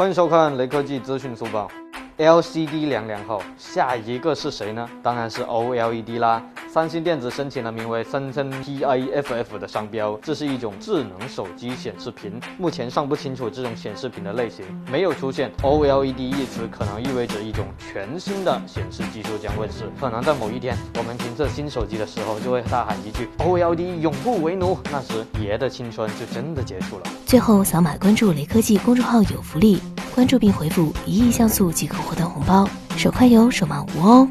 欢迎收看雷科技资讯速报。LCD 凉凉后，下一个是谁呢？当然是 OLED 啦。三星电子申请了名为森森 TIFF 的商标，这是一种智能手机显示屏。目前尚不清楚这种显示屏的类型，没有出现 OLED 一词，可能意味着一种全新的显示技术将问世。可能在某一天，我们评测新手机的时候，就会大喊一句 “OLED 永不为奴”，那时爷的青春就真的结束了。最后，扫码关注雷科技公众号有福利，关注并回复一亿像素即可获得红包，手快有，手慢无哦。